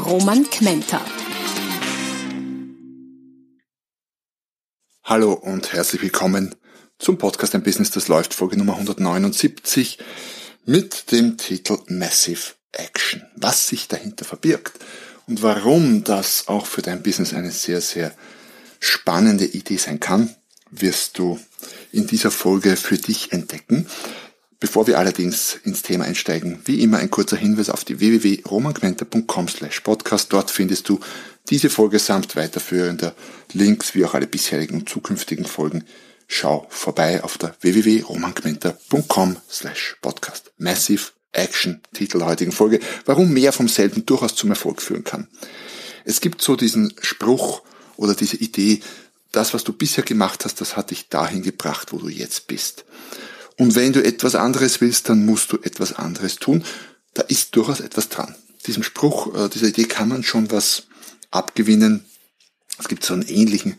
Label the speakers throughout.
Speaker 1: Roman Kmenter.
Speaker 2: Hallo und herzlich willkommen zum Podcast Ein Business, das läuft, Folge Nummer 179 mit dem Titel Massive Action. Was sich dahinter verbirgt und warum das auch für dein Business eine sehr, sehr spannende Idee sein kann, wirst du in dieser Folge für dich entdecken. Bevor wir allerdings ins Thema einsteigen, wie immer ein kurzer Hinweis auf die www.romanquenter.com slash podcast. Dort findest du diese Folge samt weiterführender Links wie auch alle bisherigen und zukünftigen Folgen. Schau vorbei auf der www.romangmenta.com slash podcast. Massive Action, Titel der heutigen Folge. Warum mehr vom selben durchaus zum Erfolg führen kann. Es gibt so diesen Spruch oder diese Idee, das, was du bisher gemacht hast, das hat dich dahin gebracht, wo du jetzt bist. Und wenn du etwas anderes willst, dann musst du etwas anderes tun. Da ist durchaus etwas dran. Diesem Spruch, äh, dieser Idee kann man schon was abgewinnen. Es gibt so einen ähnlichen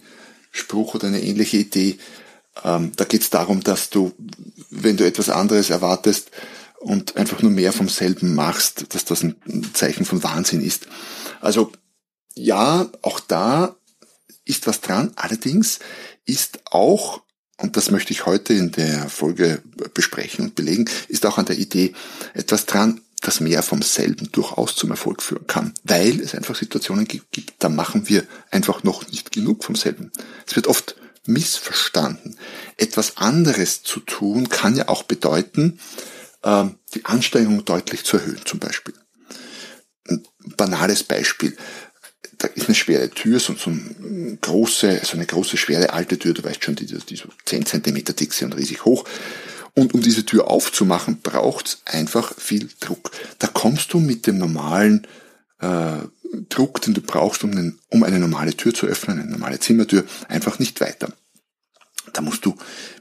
Speaker 2: Spruch oder eine ähnliche Idee. Ähm, da geht es darum, dass du, wenn du etwas anderes erwartest und einfach nur mehr vom selben machst, dass das ein Zeichen von Wahnsinn ist. Also ja, auch da ist was dran. Allerdings ist auch, und das möchte ich heute in der Folge besprechen und belegen, ist auch an der Idee etwas dran, das mehr vom selben durchaus zum Erfolg führen kann, weil es einfach Situationen gibt, da machen wir einfach noch nicht genug vom selben. Es wird oft missverstanden. Etwas anderes zu tun kann ja auch bedeuten, ähm, die Anstrengung deutlich zu erhöhen, zum Beispiel. Ein banales Beispiel. Da ist eine schwere Tür, so, so, eine große, so eine große, schwere alte Tür, du weißt schon, die, die so 10 Zentimeter dick sind und riesig hoch. Und um diese Tür aufzumachen, braucht es einfach viel Druck. Da kommst du mit dem normalen äh, Druck, den du brauchst, um, einen, um eine normale Tür zu öffnen, eine normale Zimmertür, einfach nicht weiter. Da musst du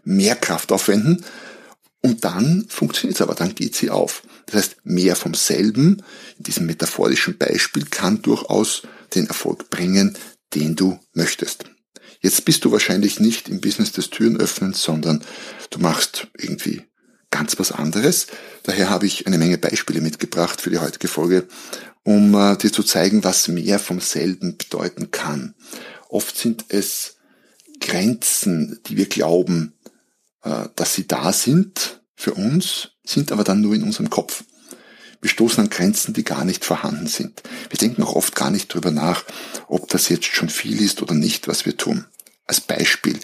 Speaker 2: mehr Kraft aufwenden und dann funktioniert es aber, dann geht sie auf. Das heißt, mehr vom selben, in diesem metaphorischen Beispiel, kann durchaus den Erfolg bringen, den du möchtest. Jetzt bist du wahrscheinlich nicht im Business des Türenöffnens, sondern du machst irgendwie ganz was anderes. Daher habe ich eine Menge Beispiele mitgebracht für die heutige Folge, um äh, dir zu zeigen, was mehr vom selben bedeuten kann. Oft sind es Grenzen, die wir glauben, dass sie da sind für uns, sind aber dann nur in unserem Kopf. Wir stoßen an Grenzen, die gar nicht vorhanden sind. Wir denken auch oft gar nicht drüber nach, ob das jetzt schon viel ist oder nicht, was wir tun. Als Beispiel,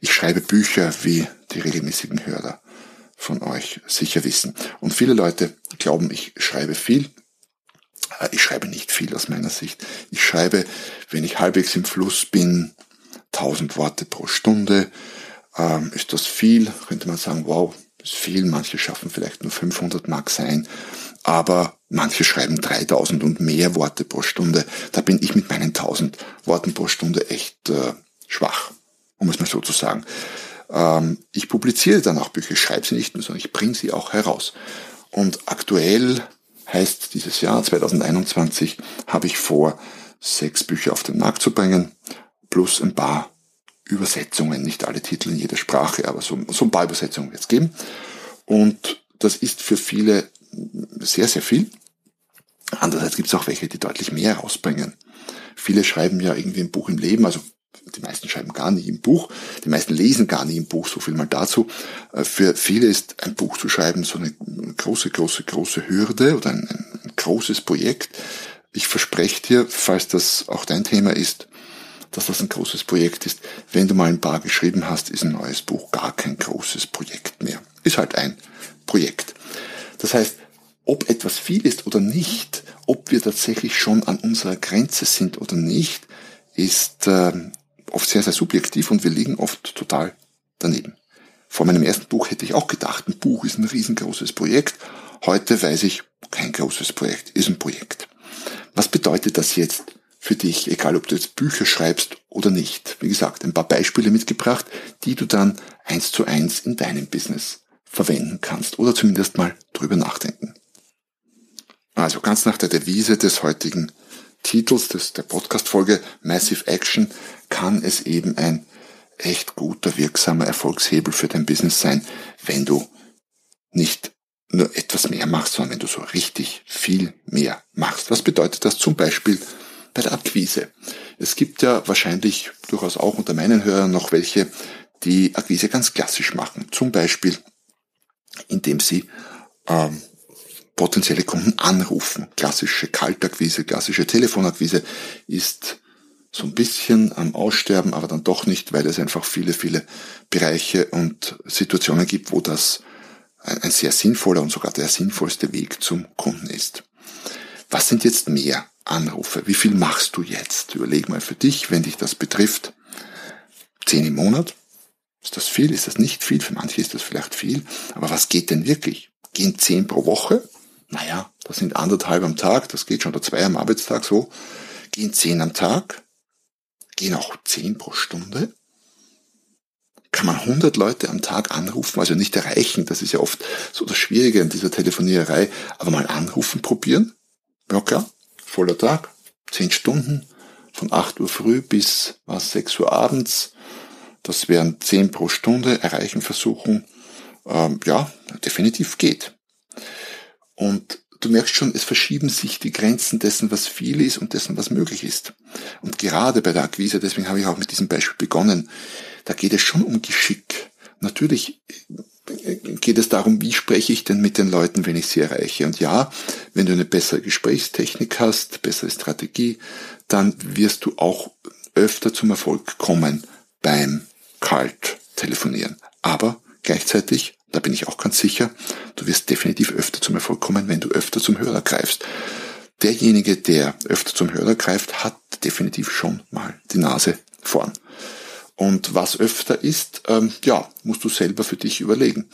Speaker 2: ich schreibe Bücher, wie die regelmäßigen Hörer von euch sicher wissen. Und viele Leute glauben, ich schreibe viel. Äh, ich schreibe nicht viel aus meiner Sicht. Ich schreibe, wenn ich halbwegs im Fluss bin, 1000 Worte pro Stunde. Ähm, ist das viel? Könnte man sagen, wow, ist viel. Manche schaffen vielleicht nur 500 mag sein aber manche schreiben 3000 und mehr Worte pro Stunde. Da bin ich mit meinen 1000 Worten pro Stunde echt äh, schwach, um es mal so zu sagen. Ähm, ich publiziere dann auch Bücher, schreibe sie nicht nur, sondern ich bringe sie auch heraus. Und aktuell heißt dieses Jahr 2021 habe ich vor, sechs Bücher auf den Markt zu bringen, plus ein paar Übersetzungen, nicht alle Titel in jeder Sprache, aber so, so ein paar Übersetzungen wird es geben. Und das ist für viele sehr, sehr viel. Andererseits gibt es auch welche, die deutlich mehr rausbringen. Viele schreiben ja irgendwie ein Buch im Leben, also die meisten schreiben gar nie im Buch, die meisten lesen gar nie im Buch, so viel mal dazu. Äh, für viele ist ein Buch zu schreiben so eine große, große, große Hürde oder ein, ein großes Projekt. Ich verspreche dir, falls das auch dein Thema ist, dass das ein großes Projekt ist. Wenn du mal ein paar geschrieben hast, ist ein neues Buch gar kein großes Projekt mehr. Ist halt ein Projekt. Das heißt, ob etwas viel ist oder nicht, ob wir tatsächlich schon an unserer Grenze sind oder nicht, ist äh, oft sehr, sehr subjektiv und wir liegen oft total daneben. Vor meinem ersten Buch hätte ich auch gedacht, ein Buch ist ein riesengroßes Projekt. Heute weiß ich, kein großes Projekt, ist ein Projekt. Was bedeutet das jetzt für dich, egal ob du jetzt Bücher schreibst oder nicht? Wie gesagt, ein paar Beispiele mitgebracht, die du dann eins zu eins in deinem Business verwenden kannst oder zumindest mal drüber nachdenken. Also ganz nach der Devise des heutigen Titels des, der Podcast-Folge Massive Action kann es eben ein echt guter, wirksamer Erfolgshebel für dein Business sein, wenn du nicht nur etwas mehr machst, sondern wenn du so richtig viel mehr machst. Was bedeutet das zum Beispiel bei der Akquise? Es gibt ja wahrscheinlich durchaus auch unter meinen Hörern noch welche, die Akquise ganz klassisch machen. Zum Beispiel, indem sie ähm, potenzielle Kunden anrufen. Klassische Kaltakquise, klassische Telefonakquise ist so ein bisschen am Aussterben, aber dann doch nicht, weil es einfach viele, viele Bereiche und Situationen gibt, wo das ein sehr sinnvoller und sogar der sinnvollste Weg zum Kunden ist. Was sind jetzt mehr Anrufe? Wie viel machst du jetzt? Überleg mal für dich, wenn dich das betrifft. Zehn im Monat? Ist das viel? Ist das nicht viel? Für manche ist das vielleicht viel. Aber was geht denn wirklich? Gehen zehn pro Woche? Naja, das sind anderthalb am Tag, das geht schon oder zwei am Arbeitstag so. Gehen zehn am Tag? Gehen auch zehn pro Stunde? Kann man 100 Leute am Tag anrufen, also nicht erreichen, das ist ja oft so das Schwierige an dieser Telefoniererei, aber mal anrufen probieren? Ja klar, voller Tag, zehn Stunden, von 8 Uhr früh bis was, 6 Uhr abends, das wären 10 pro Stunde, erreichen versuchen, ähm, ja, definitiv geht. Und du merkst schon, es verschieben sich die Grenzen dessen, was viel ist und dessen, was möglich ist. Und gerade bei der Akquise, deswegen habe ich auch mit diesem Beispiel begonnen, da geht es schon um Geschick. Natürlich geht es darum, wie spreche ich denn mit den Leuten, wenn ich sie erreiche. Und ja, wenn du eine bessere Gesprächstechnik hast, bessere Strategie, dann wirst du auch öfter zum Erfolg kommen beim Kalt telefonieren. Aber gleichzeitig da bin ich auch ganz sicher, du wirst definitiv öfter zum Erfolg kommen, wenn du öfter zum Hörer greifst. Derjenige, der öfter zum Hörer greift, hat definitiv schon mal die Nase vorn. Und was öfter ist, ähm, ja, musst du selber für dich überlegen.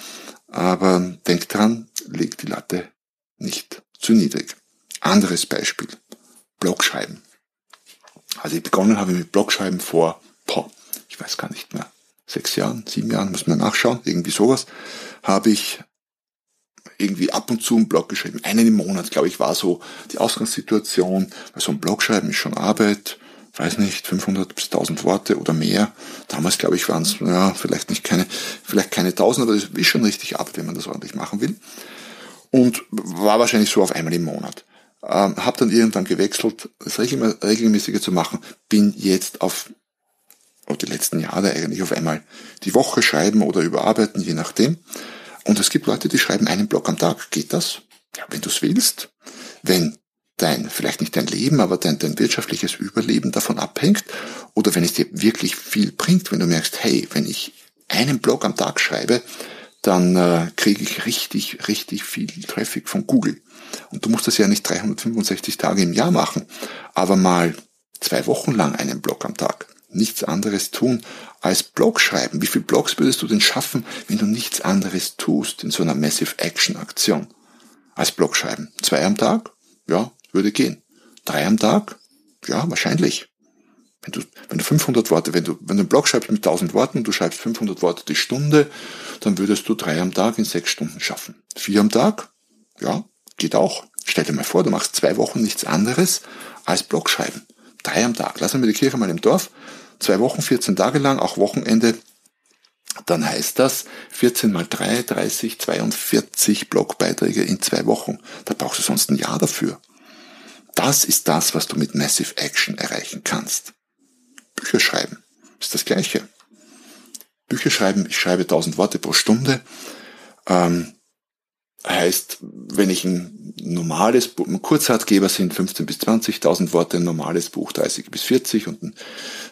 Speaker 2: Aber denk dran, leg die Latte nicht zu niedrig. Anderes Beispiel. Blogschreiben. Also ich begonnen habe mit Blogschreiben vor, boah, ich weiß gar nicht mehr, sechs Jahren, sieben Jahren, muss man nachschauen, irgendwie sowas, habe ich irgendwie ab und zu einen Blog geschrieben. Einen im Monat, glaube ich, war so die Ausgangssituation. Weil so ein Blog schreiben ist schon Arbeit, weiß nicht, 500 bis 1000 Worte oder mehr. Damals, glaube ich, waren es, ja, vielleicht nicht keine, vielleicht keine 1000, aber das ist schon richtig Arbeit, wenn man das ordentlich machen will. Und war wahrscheinlich so auf einmal im Monat. Ähm, habe dann irgendwann gewechselt, das regelmäßiger zu machen, bin jetzt auf oder die letzten Jahre eigentlich auf einmal die Woche schreiben oder überarbeiten, je nachdem. Und es gibt Leute, die schreiben einen Blog am Tag. Geht das? Ja, wenn du es willst. Wenn dein, vielleicht nicht dein Leben, aber dein, dein wirtschaftliches Überleben davon abhängt oder wenn es dir wirklich viel bringt, wenn du merkst, hey, wenn ich einen Blog am Tag schreibe, dann äh, kriege ich richtig, richtig viel Traffic von Google. Und du musst das ja nicht 365 Tage im Jahr machen, aber mal zwei Wochen lang einen Blog am Tag nichts anderes tun als Blog schreiben. Wie viele Blogs würdest du denn schaffen, wenn du nichts anderes tust in so einer Massive Action Aktion? Als Blog schreiben. Zwei am Tag? Ja, würde gehen. Drei am Tag? Ja, wahrscheinlich. Wenn du, wenn du 500 Worte, wenn du, wenn du einen Blog schreibst mit 1000 Worten und du schreibst 500 Worte die Stunde, dann würdest du drei am Tag in sechs Stunden schaffen. Vier am Tag? Ja, geht auch. Stell dir mal vor, du machst zwei Wochen nichts anderes als Blog schreiben. Drei am Tag. Lassen wir die Kirche mal im Dorf zwei Wochen, 14 Tage lang, auch Wochenende, dann heißt das 14 mal 3, 30, 42 Blogbeiträge in zwei Wochen. Da brauchst du sonst ein Jahr dafür. Das ist das, was du mit Massive Action erreichen kannst. Bücher schreiben ist das Gleiche. Bücher schreiben, ich schreibe 1000 Worte pro Stunde. Ähm, heißt, wenn ich ein normales Buch, ein Kurzartgeber sind 15 bis 20.000 Worte, ein normales Buch 30 bis 40 und ein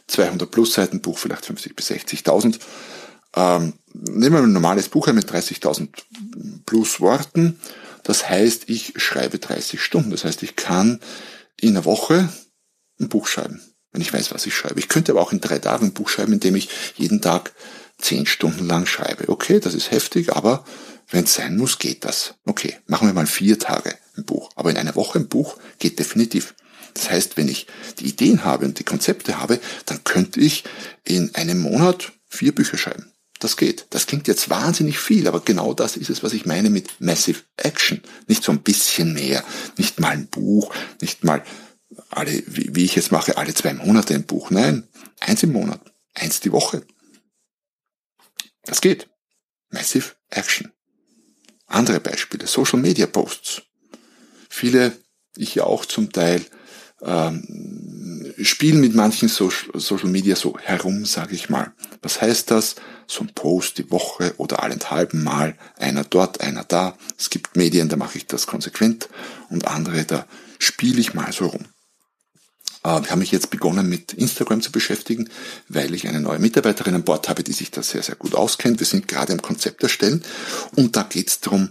Speaker 2: 200 plus Seiten Buch vielleicht 50 bis 60.000. Ähm, nehmen wir ein normales Buch mit 30.000 plus Worten. Das heißt, ich schreibe 30 Stunden. Das heißt, ich kann in einer Woche ein Buch schreiben, wenn ich weiß, was ich schreibe. Ich könnte aber auch in drei Tagen ein Buch schreiben, indem ich jeden Tag 10 Stunden lang schreibe. Okay, das ist heftig, aber wenn es sein muss, geht das. Okay, machen wir mal vier Tage ein Buch. Aber in einer Woche ein Buch geht definitiv. Das heißt, wenn ich die Ideen habe und die Konzepte habe, dann könnte ich in einem Monat vier Bücher schreiben. Das geht. Das klingt jetzt wahnsinnig viel, aber genau das ist es, was ich meine mit Massive Action. Nicht so ein bisschen mehr, nicht mal ein Buch, nicht mal alle, wie, ich jetzt mache, alle zwei Monate ein Buch. Nein, eins im Monat, eins die Woche. Das geht. Massive Action. Andere Beispiele, Social Media Posts. Viele, ich ja auch zum Teil, ähm, spielen mit manchen Social Media so herum, sage ich mal. Was heißt das? So ein Post die Woche oder allenthalben Mal, einer dort, einer da. Es gibt Medien, da mache ich das konsequent und andere, da spiele ich mal so rum. Äh, ich habe mich jetzt begonnen mit Instagram zu beschäftigen, weil ich eine neue Mitarbeiterin an Bord habe, die sich da sehr, sehr gut auskennt. Wir sind gerade im Konzept erstellen und da geht es darum,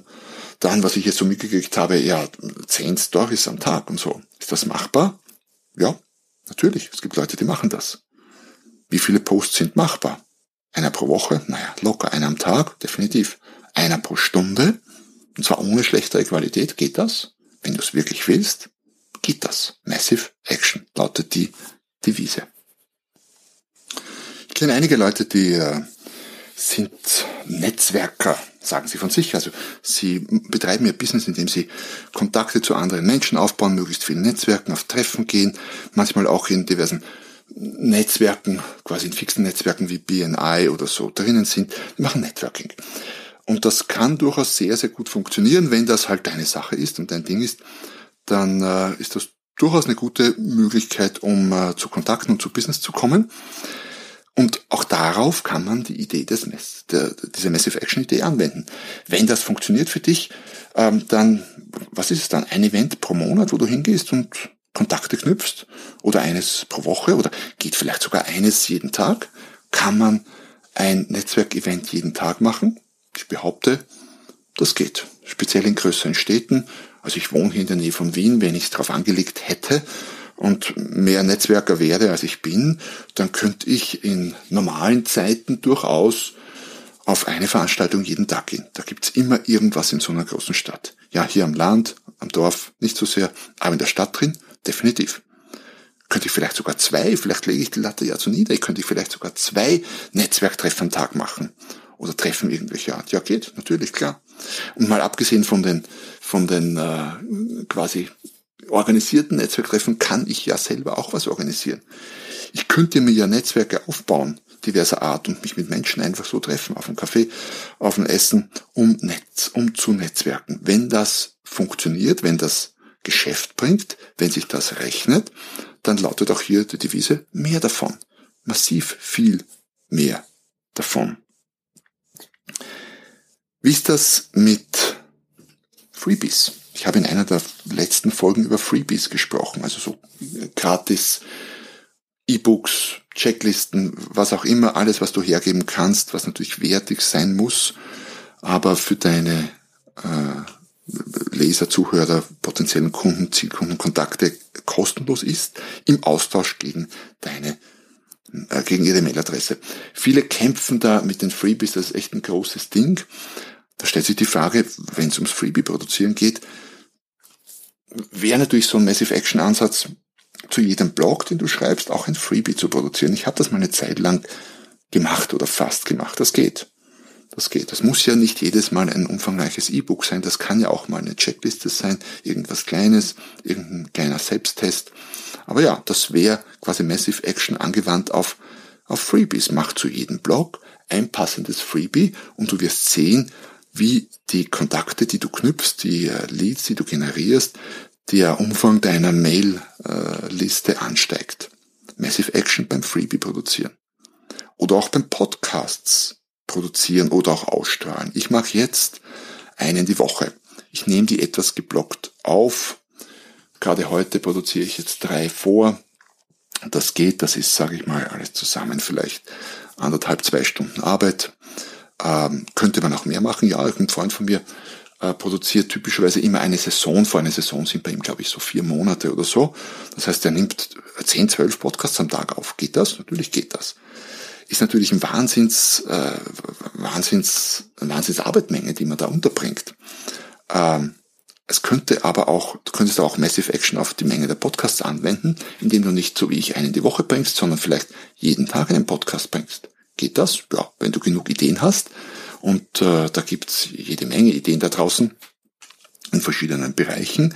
Speaker 2: dann, was ich jetzt so mitgekriegt habe, ja, zehn Stories am Tag und so. Ist das machbar? Ja, natürlich. Es gibt Leute, die machen das. Wie viele Posts sind machbar? Einer pro Woche? Naja, locker. Einer am Tag? Definitiv. Einer pro Stunde? Und zwar ohne schlechtere Qualität. Geht das? Wenn du es wirklich willst, geht das. Massive Action lautet die Devise. Ich kenne einige Leute, die äh, sind Netzwerker, sagen sie von sich. Also sie betreiben ihr Business, indem sie Kontakte zu anderen Menschen aufbauen, möglichst vielen Netzwerken, auf Treffen gehen, manchmal auch in diversen Netzwerken, quasi in fixen Netzwerken wie BNI oder so drinnen sind, die machen Networking. Und das kann durchaus sehr, sehr gut funktionieren, wenn das halt deine Sache ist und dein Ding ist, dann äh, ist das durchaus eine gute Möglichkeit, um äh, zu Kontakten und zu Business zu kommen. Und auch darauf kann man die Idee des Mess, der, dieser Massive Action Idee anwenden. Wenn das funktioniert für dich, ähm, dann, was ist es dann? Ein Event pro Monat, wo du hingehst und Kontakte knüpfst? Oder eines pro Woche? Oder geht vielleicht sogar eines jeden Tag? Kann man ein Netzwerkevent jeden Tag machen? Ich behaupte, das geht. Speziell in größeren Städten. Also ich wohne hier in der Nähe von Wien. Wenn ich es darauf angelegt hätte, und mehr Netzwerker werde, als ich bin, dann könnte ich in normalen Zeiten durchaus auf eine Veranstaltung jeden Tag gehen. Da gibt's immer irgendwas in so einer großen Stadt. Ja, hier am Land, am Dorf nicht so sehr, aber in der Stadt drin definitiv. Könnte ich vielleicht sogar zwei, vielleicht lege ich die Latte ja zu nieder, ich könnte vielleicht sogar zwei Netzwerktreffen am Tag machen. Oder Treffen irgendwelcher Art. Ja, geht, natürlich, klar. Und mal abgesehen von den, von den äh, quasi organisierten Netzwerktreffen kann ich ja selber auch was organisieren. Ich könnte mir ja Netzwerke aufbauen, diverser Art, und mich mit Menschen einfach so treffen, auf einem Café, auf ein Essen, um Netz, um zu netzwerken. Wenn das funktioniert, wenn das Geschäft bringt, wenn sich das rechnet, dann lautet auch hier die Devise mehr davon. Massiv viel mehr davon. Wie ist das mit Freebies? Ich habe in einer der letzten Folgen über Freebies gesprochen, also so gratis E-Books, Checklisten, was auch immer, alles, was du hergeben kannst, was natürlich wertig sein muss, aber für deine äh, Leser, Zuhörer, potenziellen Kunden, Zielkunden, Kontakte kostenlos ist, im Austausch gegen deine äh, gegen ihre Mailadresse. Viele kämpfen da mit den Freebies, das ist echt ein großes Ding. Da stellt sich die Frage, wenn es ums Freebie produzieren geht, wäre natürlich so ein Massive Action Ansatz zu jedem Blog, den du schreibst, auch ein Freebie zu produzieren. Ich habe das mal eine Zeit lang gemacht oder fast gemacht. Das geht. Das geht. Das muss ja nicht jedes Mal ein umfangreiches E-Book sein. Das kann ja auch mal eine Checkliste sein, irgendwas Kleines, irgendein kleiner Selbsttest. Aber ja, das wäre quasi Massive Action angewandt auf, auf Freebies. Mach zu jedem Blog ein passendes Freebie und du wirst sehen, wie die Kontakte, die du knüpfst, die äh, Leads, die du generierst, der Umfang deiner Mail-Liste ansteigt. Massive Action beim Freebie produzieren. Oder auch beim Podcasts produzieren oder auch ausstrahlen. Ich mache jetzt einen die Woche. Ich nehme die etwas geblockt auf. Gerade heute produziere ich jetzt drei vor. Das geht, das ist, sage ich mal, alles zusammen vielleicht anderthalb, zwei Stunden Arbeit. Ähm, könnte man auch mehr machen? Ja, ein Freund von mir äh, produziert typischerweise immer eine Saison. Vor einer Saison sind bei ihm, glaube ich, so vier Monate oder so. Das heißt, er nimmt 10, 12 Podcasts am Tag auf. Geht das? Natürlich geht das. Ist natürlich ein Wahnsinns, äh, Wahnsinns, eine Wahnsinns Arbeitmenge, die man da unterbringt. Ähm, Es könnte aber auch, du könntest auch Massive Action auf die Menge der Podcasts anwenden, indem du nicht so wie ich einen die Woche bringst, sondern vielleicht jeden Tag einen Podcast bringst. Geht das? Ja, wenn du genug Ideen hast. Und äh, da gibt's jede Menge Ideen da draußen in verschiedenen Bereichen.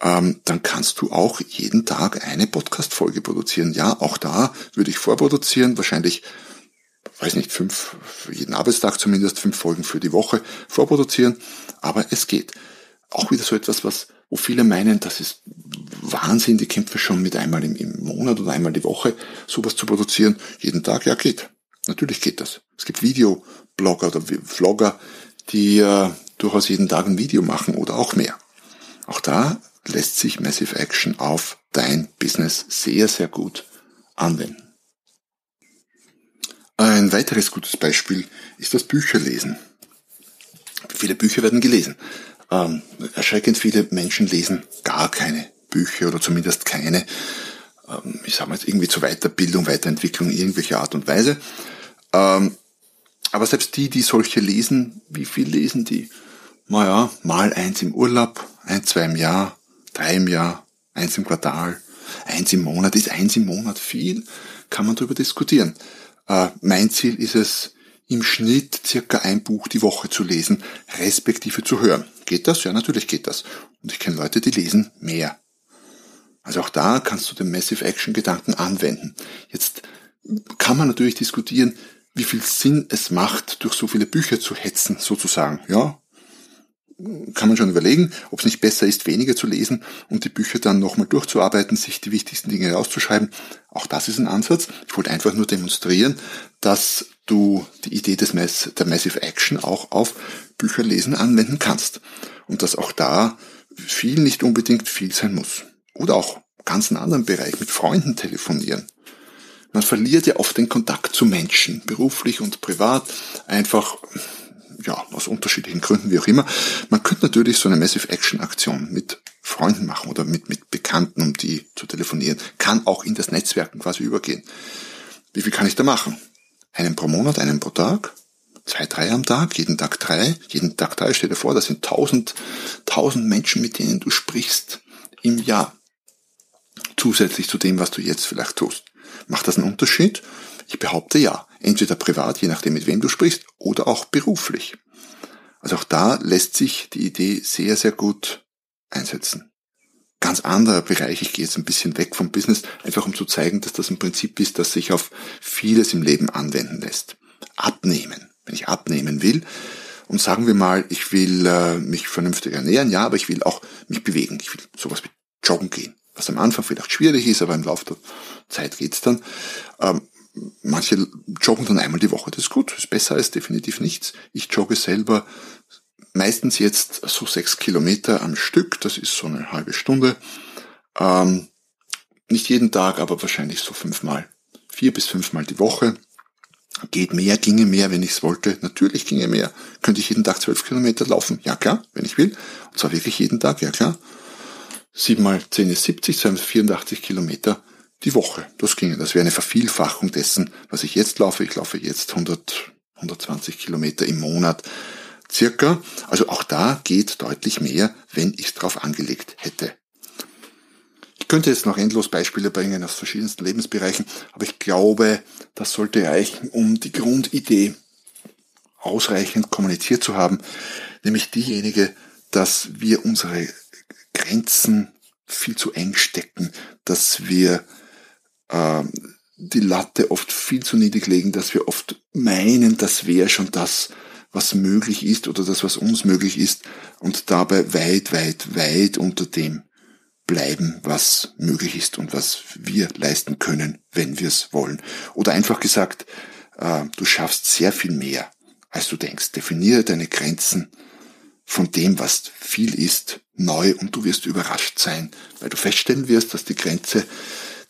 Speaker 2: Ähm, dann kannst du auch jeden Tag eine Podcast-Folge produzieren. Ja, auch da würde ich vorproduzieren, wahrscheinlich weiß nicht, fünf, jeden Arbeitstag zumindest, fünf Folgen für die Woche vorproduzieren, aber es geht. Auch wieder so etwas, was, wo viele meinen, das ist Wahnsinn, die kämpfen schon mit einmal im, im Monat oder einmal die Woche, sowas zu produzieren, jeden Tag, ja geht. Natürlich geht das. Es gibt Videoblogger oder Vlogger, die äh, durchaus jeden Tag ein Video machen oder auch mehr. Auch da lässt sich Massive Action auf dein Business sehr, sehr gut anwenden. Ein weiteres gutes Beispiel ist das Bücherlesen. Viele Bücher werden gelesen. Ähm, erschreckend viele Menschen lesen gar keine Bücher oder zumindest keine, ich sage mal jetzt irgendwie zur Weiterbildung, Weiterentwicklung irgendwelcher Art und Weise. Ähm, aber selbst die, die solche lesen, wie viel lesen die? Naja, mal eins im Urlaub, ein, zwei im Jahr, drei im Jahr, eins im Quartal, eins im Monat. Ist eins im Monat viel? Kann man darüber diskutieren. Äh, mein Ziel ist es, im Schnitt circa ein Buch die Woche zu lesen, respektive zu hören. Geht das? Ja, natürlich geht das. Und ich kenne Leute, die lesen mehr. Also auch da kannst du den Massive Action Gedanken anwenden. Jetzt kann man natürlich diskutieren, wie viel Sinn es macht, durch so viele Bücher zu hetzen, sozusagen. Ja, kann man schon überlegen, ob es nicht besser ist, weniger zu lesen und die Bücher dann nochmal durchzuarbeiten, sich die wichtigsten Dinge rauszuschreiben. Auch das ist ein Ansatz. Ich wollte einfach nur demonstrieren, dass du die Idee des Mass, der Massive Action auch auf Bücherlesen anwenden kannst. Und dass auch da viel nicht unbedingt viel sein muss. Oder auch ganz einen anderen Bereich, mit Freunden telefonieren. Man verliert ja oft den Kontakt zu Menschen, beruflich und privat, einfach ja, aus unterschiedlichen Gründen, wie auch immer. Man könnte natürlich so eine Massive Action Aktion mit Freunden machen oder mit, mit Bekannten, um die zu telefonieren. Kann auch in das Netzwerken quasi übergehen. Wie viel kann ich da machen? Einen pro Monat, einen pro Tag? Zwei, drei am Tag, jeden Tag drei, jeden Tag drei, stell dir vor, das sind tausend, tausend Menschen, mit denen du sprichst im Jahr. Zusätzlich zu dem, was du jetzt vielleicht tust. Macht das einen Unterschied? Ich behaupte ja. Entweder privat, je nachdem mit wem du sprichst, oder auch beruflich. Also auch da lässt sich die Idee sehr, sehr gut einsetzen. Ganz anderer Bereich, ich gehe jetzt ein bisschen weg vom Business, einfach um zu zeigen, dass das ein Prinzip ist, das sich auf vieles im Leben anwenden lässt. Abnehmen. Wenn ich abnehmen will, und sagen wir mal, ich will äh, mich vernünftig ernähren, ja, aber ich will auch mich bewegen. Ich will sowas wie joggen gehen, was am Anfang vielleicht schwierig ist, aber im Laufe der Zeit geht's dann. Ähm, manche joggen dann einmal die Woche, das ist gut, das ist besser als definitiv nichts. Ich jogge selber meistens jetzt so sechs Kilometer am Stück, das ist so eine halbe Stunde. Ähm, nicht jeden Tag, aber wahrscheinlich so fünfmal, vier bis fünfmal die Woche. Geht mehr, ginge mehr, wenn ich es wollte. Natürlich ginge mehr. Könnte ich jeden Tag zwölf Kilometer laufen? Ja klar, wenn ich will. Und zwar wirklich jeden Tag, ja klar. Sieben mal zehn ist 70, 284 Kilometer die Woche. Das ginge. Das wäre eine Vervielfachung dessen, was ich jetzt laufe. Ich laufe jetzt 100, 120 Kilometer im Monat circa. Also auch da geht deutlich mehr, wenn ich es drauf angelegt hätte. Ich könnte jetzt noch endlos Beispiele bringen aus verschiedensten Lebensbereichen, aber ich glaube, das sollte reichen, um die Grundidee ausreichend kommuniziert zu haben, nämlich diejenige, dass wir unsere Grenzen viel zu eng stecken, dass wir äh, die Latte oft viel zu niedrig legen, dass wir oft meinen, das wäre schon das, was möglich ist oder das, was uns möglich ist und dabei weit, weit, weit unter dem bleiben, was möglich ist und was wir leisten können, wenn wir es wollen. Oder einfach gesagt, äh, du schaffst sehr viel mehr, als du denkst. Definiere deine Grenzen von dem, was viel ist, neu und du wirst überrascht sein, weil du feststellen wirst, dass die Grenze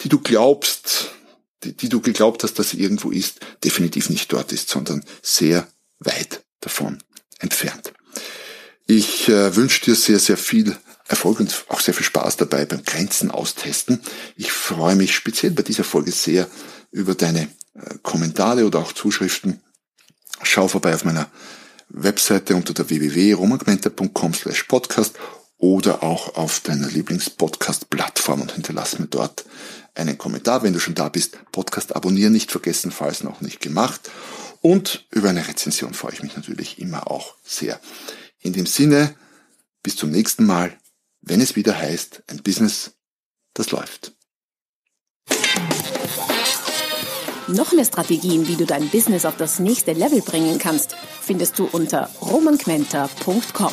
Speaker 2: die du glaubst, die, die du geglaubt hast, dass sie irgendwo ist, definitiv nicht dort ist, sondern sehr weit davon entfernt. Ich äh, wünsche dir sehr, sehr viel Erfolg und auch sehr viel Spaß dabei beim Grenzen austesten. Ich freue mich speziell bei dieser Folge sehr über deine äh, Kommentare oder auch Zuschriften. Schau vorbei auf meiner Webseite unter der www.romagmenta.com slash podcast oder auch auf deiner Lieblingspodcast-Plattform und hinterlass mir dort einen Kommentar. Wenn du schon da bist, Podcast abonnieren nicht vergessen, falls noch nicht gemacht. Und über eine Rezension freue ich mich natürlich immer auch sehr. In dem Sinne, bis zum nächsten Mal, wenn es wieder heißt, ein Business, das läuft.
Speaker 1: Noch mehr Strategien, wie du dein Business auf das nächste Level bringen kannst, findest du unter romanquenter.com.